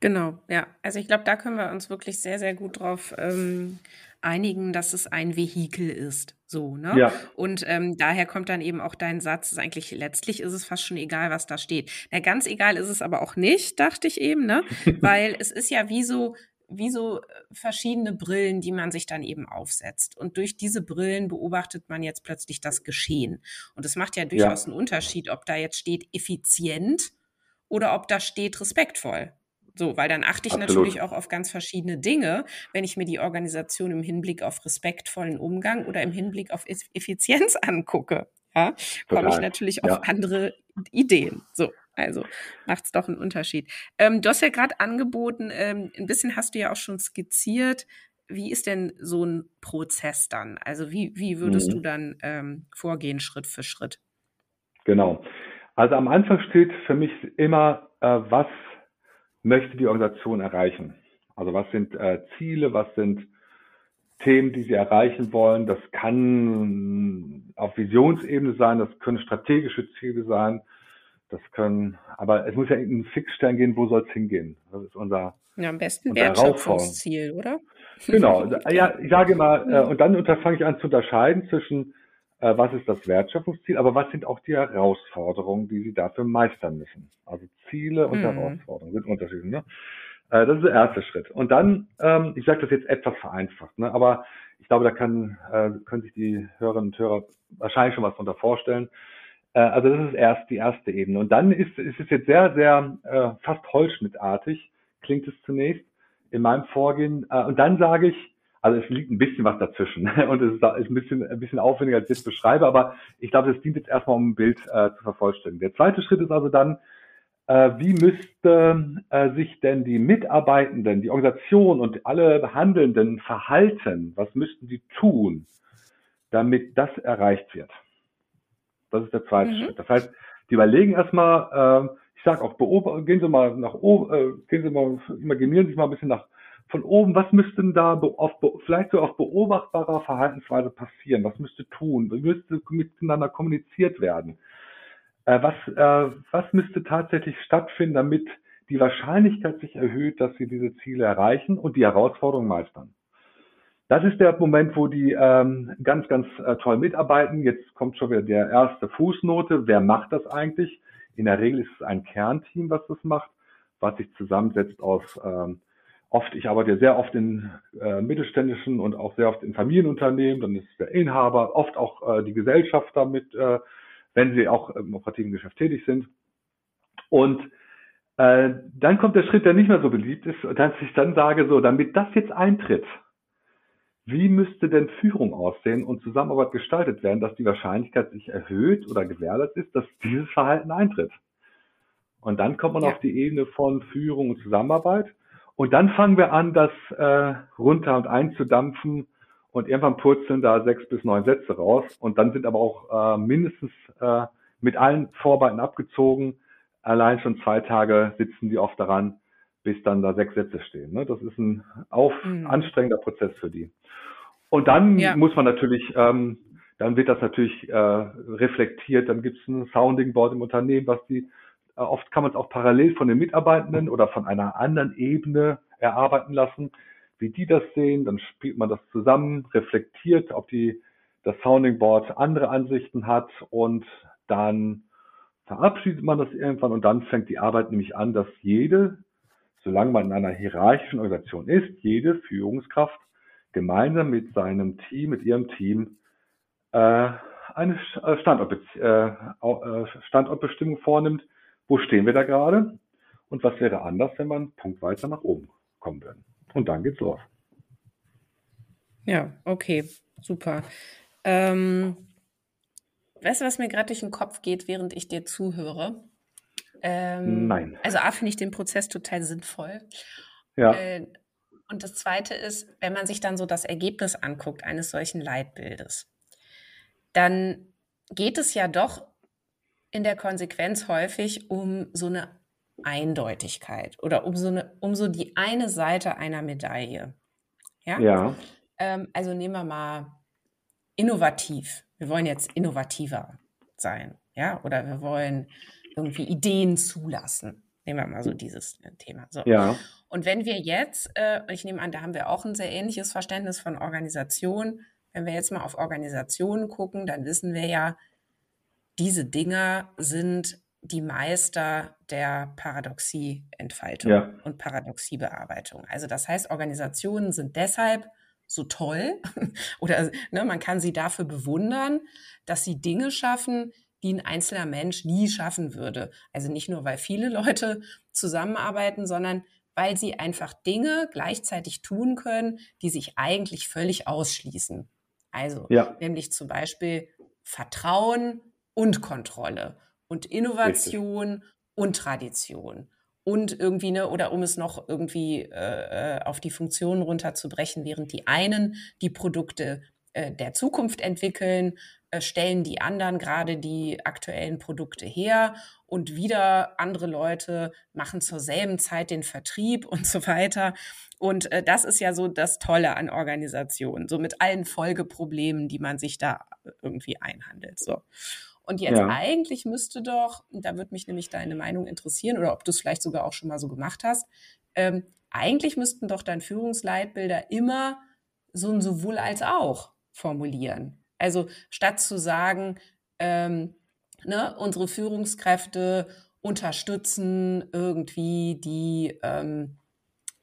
Genau, ja. Also ich glaube, da können wir uns wirklich sehr, sehr gut drauf ähm, einigen, dass es ein Vehikel ist. So, ne? Ja. Und ähm, daher kommt dann eben auch dein Satz, ist eigentlich letztlich ist es fast schon egal, was da steht. Na, ganz egal ist es aber auch nicht, dachte ich eben, ne? *laughs* Weil es ist ja wie so, wie so äh, verschiedene Brillen, die man sich dann eben aufsetzt. Und durch diese Brillen beobachtet man jetzt plötzlich das Geschehen. Und es macht ja durchaus ja. einen Unterschied, ob da jetzt steht effizient oder ob da steht respektvoll. So, weil dann achte ich Absolut. natürlich auch auf ganz verschiedene Dinge, wenn ich mir die Organisation im Hinblick auf respektvollen Umgang oder im Hinblick auf Effizienz *laughs* angucke. Ja, komme ich natürlich ja. auf andere Ideen. So, also macht es doch einen Unterschied. Ähm, du hast ja gerade angeboten, ähm, ein bisschen hast du ja auch schon skizziert. Wie ist denn so ein Prozess dann? Also wie, wie würdest mhm. du dann ähm, vorgehen, Schritt für Schritt? Genau. Also am Anfang steht für mich immer, äh, was möchte die Organisation erreichen? Also was sind äh, Ziele, was sind Themen, die sie erreichen wollen? Das kann auf Visionsebene sein, das können strategische Ziele sein, das können, aber es muss ja in einen Fixstern gehen, wo soll es hingehen? Das ist unser ja, am besten Wertschöpfungsziel, oder? Genau, *laughs* ja, ich sage mal, äh, und dann fange ich an zu unterscheiden zwischen was ist das Wertschöpfungsziel, aber was sind auch die Herausforderungen, die Sie dafür meistern müssen. Also Ziele und mhm. Herausforderungen sind unterschiedlich. Ne? Äh, das ist der erste Schritt. Und dann, ähm, ich sage das jetzt etwas vereinfacht, ne? aber ich glaube, da kann, äh, können sich die Hörerinnen und Hörer wahrscheinlich schon was darunter vorstellen. Äh, also das ist erst die erste Ebene. Und dann ist, ist es jetzt sehr, sehr äh, fast holzschnittartig, klingt es zunächst in meinem Vorgehen. Äh, und dann sage ich, also es liegt ein bisschen was dazwischen *laughs* und es ist, ein bisschen, ein bisschen aufwendiger, als ich jetzt beschreibe, aber ich glaube, das dient jetzt erstmal, um ein Bild äh, zu vervollständigen. Der zweite Schritt ist also dann, äh, wie müsste äh, sich denn die Mitarbeitenden, die Organisation und alle Handelnden verhalten? Was müssten die tun, damit das erreicht wird? Das ist der zweite mhm. Schritt. Das heißt, die überlegen erstmal, äh, ich sage auch, beobachten, gehen Sie mal nach oben, äh, gehen Sie mal, imaginieren Sie sich mal ein bisschen nach von oben, was müsste denn da auf, vielleicht so auf beobachtbarer Verhaltensweise passieren? Was müsste tun? Wie müsste miteinander kommuniziert werden? Äh, was, äh, was müsste tatsächlich stattfinden, damit die Wahrscheinlichkeit sich erhöht, dass sie diese Ziele erreichen und die Herausforderungen meistern? Das ist der Moment, wo die ähm, ganz, ganz äh, toll mitarbeiten. Jetzt kommt schon wieder der erste Fußnote. Wer macht das eigentlich? In der Regel ist es ein Kernteam, was das macht, was sich zusammensetzt aus ähm, oft, ich arbeite sehr oft in äh, mittelständischen und auch sehr oft in Familienunternehmen, dann ist der Inhaber, oft auch äh, die Gesellschaft damit, äh, wenn sie auch im operativen Geschäft tätig sind. Und äh, dann kommt der Schritt, der nicht mehr so beliebt ist, dass ich dann sage, so, damit das jetzt eintritt, wie müsste denn Führung aussehen und Zusammenarbeit gestaltet werden, dass die Wahrscheinlichkeit sich erhöht oder gewährleistet ist, dass dieses Verhalten eintritt? Und dann kommt man ja. auf die Ebene von Führung und Zusammenarbeit. Und dann fangen wir an, das äh, runter und einzudampfen und irgendwann purzeln da sechs bis neun Sätze raus. Und dann sind aber auch äh, mindestens äh, mit allen Vorarbeiten abgezogen. Allein schon zwei Tage sitzen die oft daran, bis dann da sechs Sätze stehen. Ne? Das ist ein auf mhm. anstrengender Prozess für die. Und dann ja. muss man natürlich, ähm, dann wird das natürlich äh, reflektiert, dann gibt es ein Sounding Board im Unternehmen, was die oft kann man es auch parallel von den Mitarbeitenden oder von einer anderen Ebene erarbeiten lassen, wie die das sehen. Dann spielt man das zusammen, reflektiert, ob die, das Sounding Board andere Ansichten hat und dann verabschiedet man das irgendwann und dann fängt die Arbeit nämlich an, dass jede, solange man in einer hierarchischen Organisation ist, jede Führungskraft gemeinsam mit seinem Team, mit ihrem Team äh, eine Standort, äh, Standortbestimmung vornimmt, wo stehen wir da gerade und was wäre anders, wenn man punktweise nach oben kommen würde. Und dann geht's los. Ja, okay, super. Ähm, weißt du, was mir gerade durch den Kopf geht, während ich dir zuhöre? Ähm, Nein. Also A, finde ich den Prozess total sinnvoll. Ja. Äh, und das Zweite ist, wenn man sich dann so das Ergebnis anguckt eines solchen Leitbildes, dann geht es ja doch in der Konsequenz häufig um so eine Eindeutigkeit oder um so, eine, um so die eine Seite einer Medaille. Ja. ja. Ähm, also nehmen wir mal innovativ. Wir wollen jetzt innovativer sein. Ja. Oder wir wollen irgendwie Ideen zulassen. Nehmen wir mal so dieses äh, Thema. So. Ja. Und wenn wir jetzt, äh, ich nehme an, da haben wir auch ein sehr ähnliches Verständnis von Organisation. Wenn wir jetzt mal auf Organisationen gucken, dann wissen wir ja, diese Dinger sind die Meister der Paradoxieentfaltung ja. und Paradoxiebearbeitung. Also das heißt, Organisationen sind deshalb so toll *laughs* oder ne, man kann sie dafür bewundern, dass sie Dinge schaffen, die ein einzelner Mensch nie schaffen würde. Also nicht nur, weil viele *laughs* Leute zusammenarbeiten, sondern weil sie einfach Dinge gleichzeitig tun können, die sich eigentlich völlig ausschließen. Also ja. nämlich zum Beispiel Vertrauen und Kontrolle und Innovation Richtig. und Tradition und irgendwie ne oder um es noch irgendwie äh, äh, auf die Funktionen runterzubrechen, während die einen die Produkte äh, der Zukunft entwickeln, äh, stellen die anderen gerade die aktuellen Produkte her und wieder andere Leute machen zur selben Zeit den Vertrieb und so weiter. Und äh, das ist ja so das Tolle an Organisationen, so mit allen Folgeproblemen, die man sich da irgendwie einhandelt. So. Und jetzt ja. eigentlich müsste doch, da würde mich nämlich deine Meinung interessieren oder ob du es vielleicht sogar auch schon mal so gemacht hast, ähm, eigentlich müssten doch dein Führungsleitbilder immer so ein sowohl als auch formulieren. Also statt zu sagen, ähm, ne, unsere Führungskräfte unterstützen irgendwie die ähm,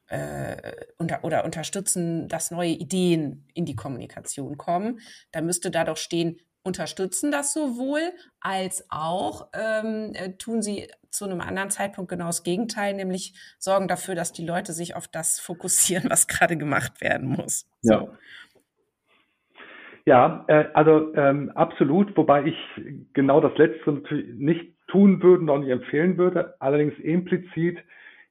äh, unter, oder unterstützen, dass neue Ideen in die Kommunikation kommen, da müsste da doch stehen, unterstützen das sowohl als auch ähm, äh, tun sie zu einem anderen Zeitpunkt genau das Gegenteil, nämlich sorgen dafür, dass die Leute sich auf das fokussieren, was gerade gemacht werden muss. So. Ja. Ja, äh, also ähm, absolut, wobei ich genau das Letzte natürlich nicht tun würde und auch nicht empfehlen würde. Allerdings implizit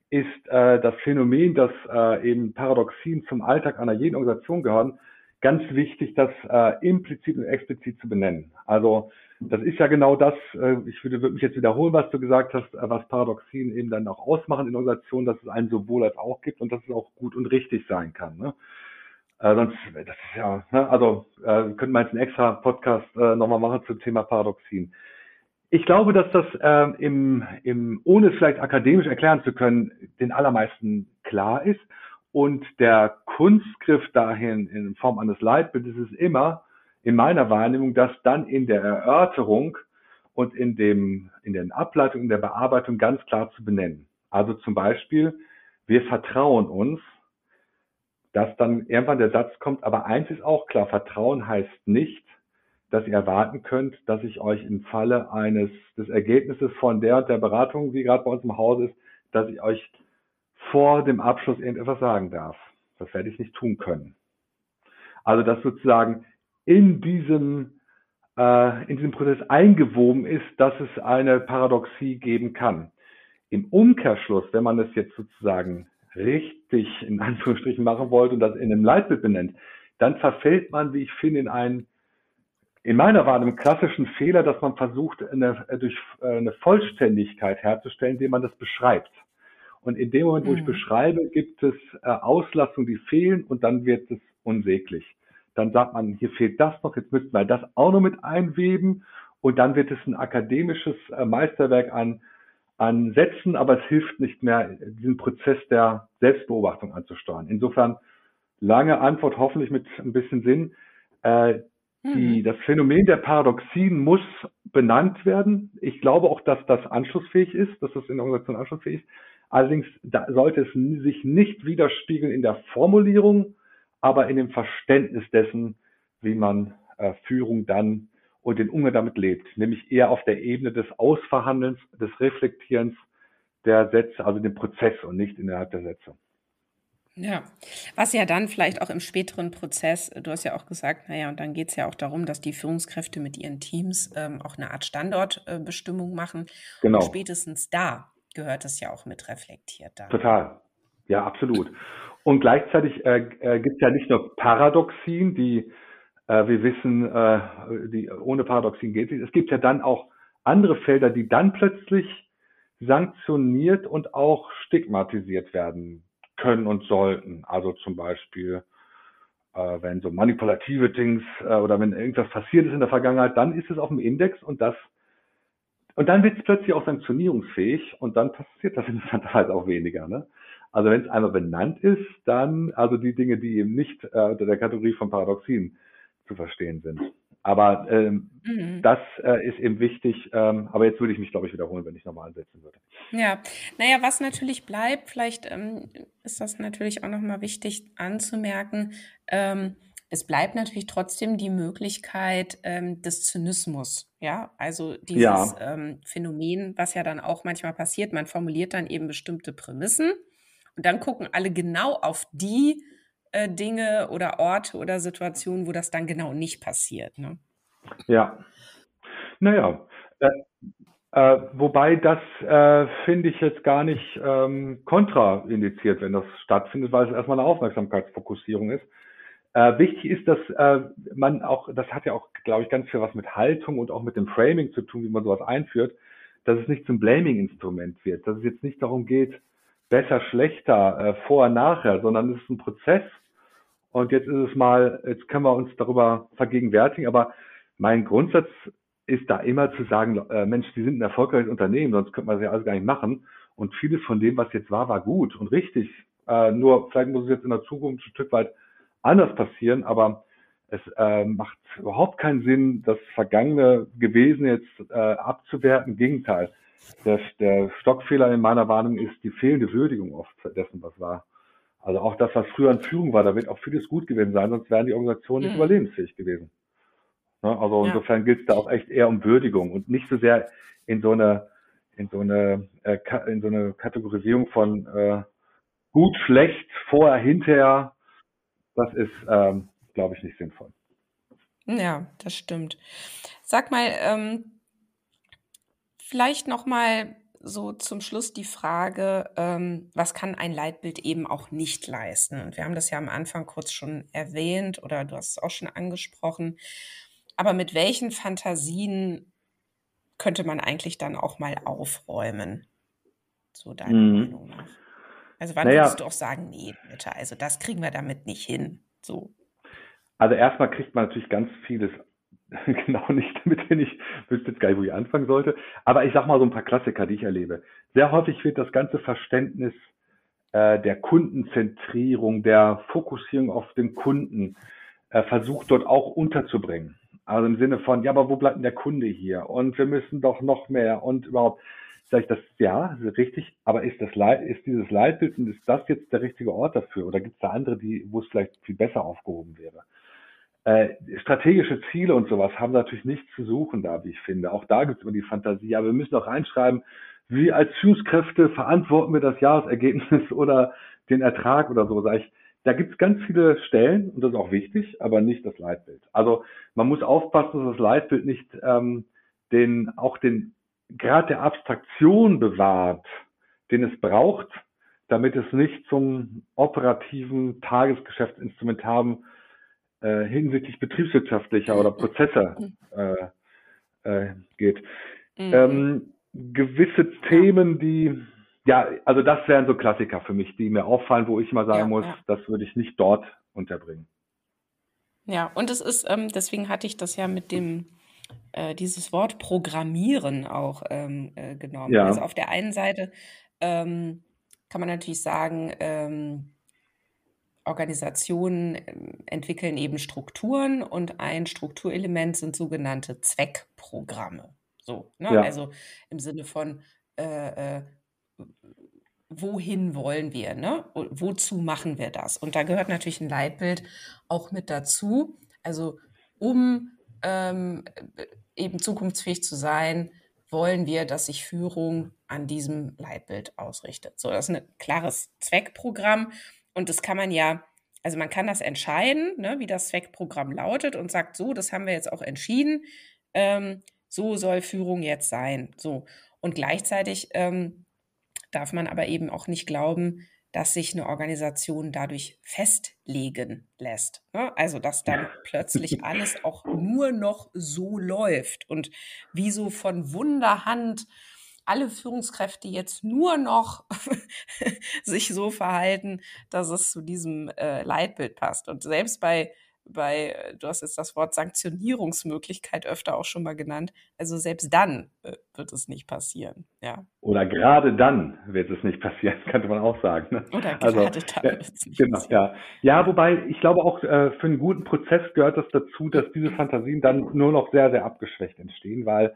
ist äh, das Phänomen, dass äh, eben Paradoxien zum Alltag einer jeden Organisation gehören, ganz wichtig, das äh, implizit und explizit zu benennen. Also das ist ja genau das, äh, ich würde, würde mich jetzt wiederholen, was du gesagt hast, äh, was Paradoxien eben dann auch ausmachen in Organisationen, dass es einen sowohl als auch gibt und dass es auch gut und richtig sein kann. Ne? Äh, sonst, das ist ja, ne, also äh, könnten wir jetzt einen extra Podcast äh, nochmal machen zum Thema Paradoxien. Ich glaube, dass das äh, im, im, ohne es vielleicht akademisch erklären zu können, den allermeisten klar ist. Und der Kunstgriff dahin in Form eines Leitbildes ist immer in meiner Wahrnehmung, dass dann in der Erörterung und in dem, in den Ableitungen, in der Bearbeitung ganz klar zu benennen. Also zum Beispiel, wir vertrauen uns, dass dann irgendwann der Satz kommt, aber eins ist auch klar, Vertrauen heißt nicht, dass ihr erwarten könnt, dass ich euch im Falle eines des Ergebnisses von der und der Beratung, wie gerade bei uns im Haus ist, dass ich euch vor dem Abschluss irgendetwas sagen darf. Das werde ich nicht tun können. Also dass sozusagen in diesem äh, in diesem Prozess eingewoben ist, dass es eine Paradoxie geben kann. Im Umkehrschluss, wenn man es jetzt sozusagen richtig in Anführungsstrichen machen wollte und das in einem Leitbild benennt, dann verfällt man, wie ich finde, in einen in meiner Wahrnehmung klassischen Fehler, dass man versucht, eine, durch eine Vollständigkeit herzustellen, indem man das beschreibt. Und in dem Moment, wo mhm. ich beschreibe, gibt es äh, Auslassungen, die fehlen und dann wird es unsäglich. Dann sagt man, hier fehlt das noch, jetzt müssten wir das auch noch mit einweben und dann wird es ein akademisches äh, Meisterwerk an, an Sätzen, aber es hilft nicht mehr, diesen Prozess der Selbstbeobachtung anzusteuern. Insofern lange Antwort, hoffentlich mit ein bisschen Sinn. Äh, die, mhm. das Phänomen der Paradoxien muss benannt werden. Ich glaube auch, dass das anschlussfähig ist, dass das in der Organisation anschlussfähig ist. Allerdings sollte es sich nicht widerspiegeln in der Formulierung, aber in dem Verständnis dessen, wie man äh, Führung dann und den Umgang damit lebt, nämlich eher auf der Ebene des Ausverhandelns, des Reflektierens der Sätze, also dem Prozess und nicht innerhalb der Sätze. Ja, was ja dann vielleicht auch im späteren Prozess, du hast ja auch gesagt, naja, und dann geht es ja auch darum, dass die Führungskräfte mit ihren Teams ähm, auch eine Art Standortbestimmung äh, machen. Genau. Und spätestens da gehört es ja auch mit reflektiert. Dann. Total. Ja, absolut. Und gleichzeitig äh, äh, gibt es ja nicht nur Paradoxien, die äh, wir wissen, äh, die, ohne Paradoxien geht es. Es gibt ja dann auch andere Felder, die dann plötzlich sanktioniert und auch stigmatisiert werden können und sollten. Also zum Beispiel, äh, wenn so manipulative Things äh, oder wenn irgendwas passiert ist in der Vergangenheit, dann ist es auf dem Index und das und dann wird es plötzlich auch sanktionierungsfähig und dann passiert das *laughs* interessanterweise auch weniger. Ne? Also wenn es einmal benannt ist, dann also die Dinge, die eben nicht äh, unter der Kategorie von Paradoxien zu verstehen sind. Aber ähm, mhm. das äh, ist eben wichtig. Ähm, aber jetzt würde ich mich, glaube ich, wiederholen, wenn ich nochmal ansetzen würde. Ja, naja, was natürlich bleibt, vielleicht ähm, ist das natürlich auch nochmal wichtig anzumerken. Ähm, es bleibt natürlich trotzdem die Möglichkeit ähm, des Zynismus. Ja, also dieses ja. Ähm, Phänomen, was ja dann auch manchmal passiert. Man formuliert dann eben bestimmte Prämissen und dann gucken alle genau auf die äh, Dinge oder Orte oder Situationen, wo das dann genau nicht passiert. Ne? Ja. Naja, äh, äh, wobei das äh, finde ich jetzt gar nicht ähm, kontraindiziert, wenn das stattfindet, weil es erstmal eine Aufmerksamkeitsfokussierung ist. Äh, wichtig ist, dass äh, man auch, das hat ja auch, glaube ich, ganz viel was mit Haltung und auch mit dem Framing zu tun, wie man sowas einführt, dass es nicht zum Blaming-Instrument wird, dass es jetzt nicht darum geht, besser, schlechter, äh, vorher, nachher, sondern es ist ein Prozess. Und jetzt ist es mal, jetzt können wir uns darüber vergegenwärtigen, aber mein Grundsatz ist da immer zu sagen, äh, Mensch, die sind ein erfolgreiches Unternehmen, sonst könnte man das ja alles gar nicht machen. Und vieles von dem, was jetzt war, war gut und richtig. Äh, nur vielleicht muss es jetzt in der Zukunft ein Stück weit anders passieren, aber es äh, macht überhaupt keinen Sinn, das vergangene Gewesen jetzt äh, abzuwerten. Im Gegenteil. Der, der Stockfehler in meiner Warnung ist die fehlende Würdigung oft dessen, was war. Also auch das, was früher in Führung war, da wird auch vieles gut gewesen sein, sonst wären die Organisationen nicht mhm. überlebensfähig gewesen. Ne? Also ja. insofern gilt es da auch echt eher um Würdigung und nicht so sehr in so eine in so eine äh, in so eine Kategorisierung von äh, gut, schlecht, vorher, hinterher. Das ist, ähm, glaube ich, nicht sinnvoll. Ja, das stimmt. Sag mal, ähm, vielleicht noch mal so zum Schluss die Frage, ähm, was kann ein Leitbild eben auch nicht leisten? Und wir haben das ja am Anfang kurz schon erwähnt oder du hast es auch schon angesprochen. Aber mit welchen Fantasien könnte man eigentlich dann auch mal aufräumen? So deiner mhm. Meinung nach. Also wann naja. würdest du auch sagen, nee, bitte, also das kriegen wir damit nicht hin. So. Also erstmal kriegt man natürlich ganz vieles *laughs* genau nicht, damit wenn ich wüsste jetzt gar nicht, wo ich anfangen sollte. Aber ich sag mal so ein paar Klassiker, die ich erlebe. Sehr häufig wird das ganze Verständnis äh, der Kundenzentrierung, der Fokussierung auf den Kunden äh, versucht dort auch unterzubringen. Also im Sinne von, ja, aber wo bleibt denn der Kunde hier? Und wir müssen doch noch mehr und überhaupt. Sag ich das, ja, richtig, aber ist das Leit, ist dieses Leitbild und ist das jetzt der richtige Ort dafür? Oder gibt es da andere, die, wo es vielleicht viel besser aufgehoben wäre? Äh, strategische Ziele und sowas haben natürlich nichts zu suchen da, wie ich finde. Auch da gibt es immer die Fantasie, aber wir müssen auch reinschreiben, wie als Führungskräfte verantworten wir das Jahresergebnis *laughs* oder den Ertrag oder so, sage ich da gibt es ganz viele Stellen und das ist auch wichtig, aber nicht das Leitbild. Also man muss aufpassen, dass das Leitbild nicht ähm, den auch den Grad der Abstraktion bewahrt, den es braucht, damit es nicht zum operativen Tagesgeschäftsinstrumentarem äh, hinsichtlich betriebswirtschaftlicher oder Prozesse äh, äh, geht. Mhm. Ähm, gewisse Themen, die ja, also das wären so Klassiker für mich, die mir auffallen, wo ich mal sagen ja, muss, ja. das würde ich nicht dort unterbringen. Ja, und es ist, ähm, deswegen hatte ich das ja mit dem, äh, dieses Wort Programmieren auch ähm, äh, genommen. Ja. Also auf der einen Seite ähm, kann man natürlich sagen, ähm, Organisationen ähm, entwickeln eben Strukturen und ein Strukturelement sind sogenannte Zweckprogramme. So, ne? Ja. Also im Sinne von äh, äh wohin wollen wir, ne? Wozu machen wir das? Und da gehört natürlich ein Leitbild auch mit dazu. Also um ähm, eben zukunftsfähig zu sein, wollen wir, dass sich Führung an diesem Leitbild ausrichtet. So, das ist ein klares Zweckprogramm und das kann man ja, also man kann das entscheiden, ne, wie das Zweckprogramm lautet und sagt, so, das haben wir jetzt auch entschieden, ähm, so soll Führung jetzt sein. So und gleichzeitig ähm, darf man aber eben auch nicht glauben, dass sich eine Organisation dadurch festlegen lässt. Ne? Also, dass dann plötzlich *laughs* alles auch nur noch so läuft und wie so von Wunderhand alle Führungskräfte jetzt nur noch *laughs* sich so verhalten, dass es zu diesem äh, Leitbild passt. Und selbst bei bei, äh, du hast jetzt das Wort Sanktionierungsmöglichkeit öfter auch schon mal genannt. Also selbst dann äh, wird es nicht passieren. Ja. Oder gerade dann wird es nicht passieren, *laughs* könnte man auch sagen. Ne? Oder also, gerade also, dann wird es nicht genau, passieren. Ja. ja, wobei ich glaube auch äh, für einen guten Prozess gehört das dazu, dass diese Fantasien dann nur noch sehr, sehr abgeschwächt entstehen, weil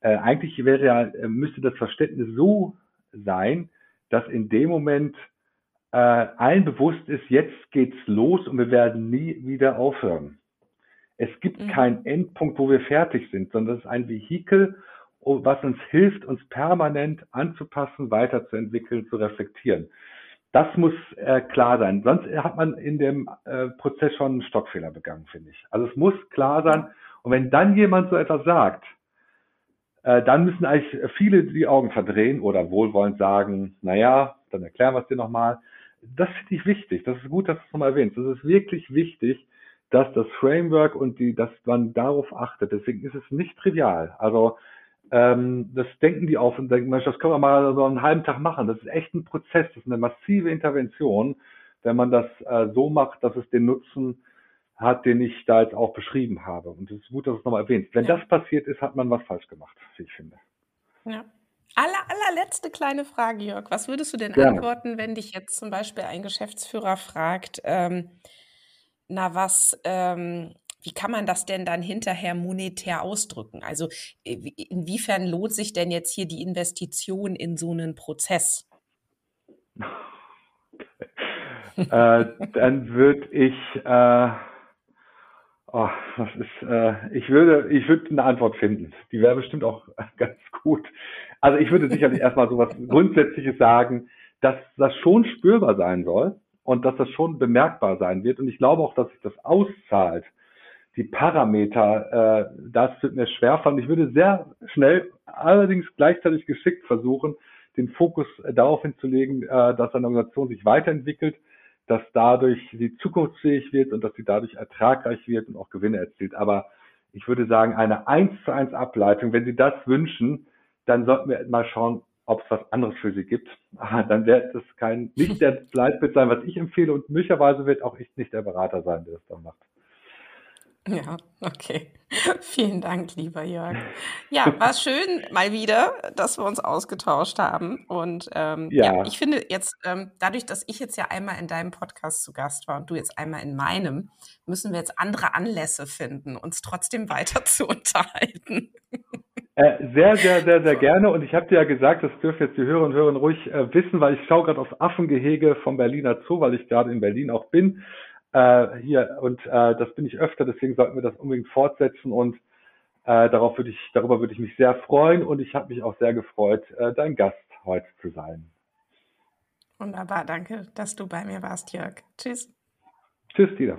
äh, eigentlich wäre ja, äh, müsste das Verständnis so sein, dass in dem Moment äh, allen bewusst ist, jetzt geht's los und wir werden nie wieder aufhören. Es gibt mhm. keinen Endpunkt, wo wir fertig sind, sondern es ist ein Vehikel, was uns hilft, uns permanent anzupassen, weiterzuentwickeln, zu reflektieren. Das muss äh, klar sein. Sonst hat man in dem äh, Prozess schon einen Stockfehler begangen, finde ich. Also es muss klar sein. Und wenn dann jemand so etwas sagt, äh, dann müssen eigentlich viele die Augen verdrehen oder wohlwollend sagen, naja, dann erklären wir es dir nochmal das finde ich wichtig. Das ist gut, dass du es nochmal erwähnst. Das ist wirklich wichtig, dass das Framework und die, dass man darauf achtet. Deswegen ist es nicht trivial. Also ähm, das denken die auf und denken, Mensch, das können wir mal so einen halben Tag machen. Das ist echt ein Prozess, das ist eine massive Intervention, wenn man das äh, so macht, dass es den Nutzen hat, den ich da jetzt auch beschrieben habe. Und es ist gut, dass du es nochmal erwähnt. Wenn ja. das passiert ist, hat man was falsch gemacht, wie ich finde. Ja. Aller, allerletzte kleine Frage, Jörg. Was würdest du denn Gerne. antworten, wenn dich jetzt zum Beispiel ein Geschäftsführer fragt, ähm, na was, ähm, wie kann man das denn dann hinterher monetär ausdrücken? Also äh, inwiefern lohnt sich denn jetzt hier die Investition in so einen Prozess? *laughs* äh, dann würde ich, äh, oh, was ist, äh, ich würde, ich würde eine Antwort finden. Die wäre bestimmt auch *laughs* ganz gut. Also ich würde sicherlich erstmal so was Grundsätzliches sagen, dass das schon spürbar sein soll und dass das schon bemerkbar sein wird. Und ich glaube auch, dass sich das auszahlt. Die Parameter, äh, das wird mir schwerfallen. Ich würde sehr schnell, allerdings gleichzeitig geschickt versuchen, den Fokus darauf hinzulegen, äh, dass eine Organisation sich weiterentwickelt, dass dadurch sie zukunftsfähig wird und dass sie dadurch ertragreich wird und auch Gewinne erzielt. Aber ich würde sagen, eine eins zu eins Ableitung, wenn Sie das wünschen, dann sollten wir mal schauen, ob es was anderes für Sie gibt. Ah, dann wird es kein, nicht der *laughs* Leitbild sein, was ich empfehle und möglicherweise wird auch ich nicht der Berater sein, der das dann macht. Ja, okay. *laughs* Vielen Dank, lieber Jörg. Ja, war schön mal wieder, dass wir uns ausgetauscht haben. Und ähm, ja. ja. ich finde jetzt, ähm, dadurch, dass ich jetzt ja einmal in deinem Podcast zu Gast war und du jetzt einmal in meinem, müssen wir jetzt andere Anlässe finden, uns trotzdem weiter *laughs* zu unterhalten. Äh, sehr, sehr, sehr, sehr gerne. Und ich habe dir ja gesagt, das dürfen jetzt die Hörerinnen und Hörer ruhig äh, wissen, weil ich schaue gerade aufs Affengehege vom Berliner Zoo, weil ich gerade in Berlin auch bin. Äh, hier und äh, das bin ich öfter, deswegen sollten wir das unbedingt fortsetzen und äh, darauf würde ich, darüber würde ich mich sehr freuen und ich habe mich auch sehr gefreut, dein Gast heute zu sein. Wunderbar, danke, dass du bei mir warst, Jörg. Tschüss. Tschüss, Dieter.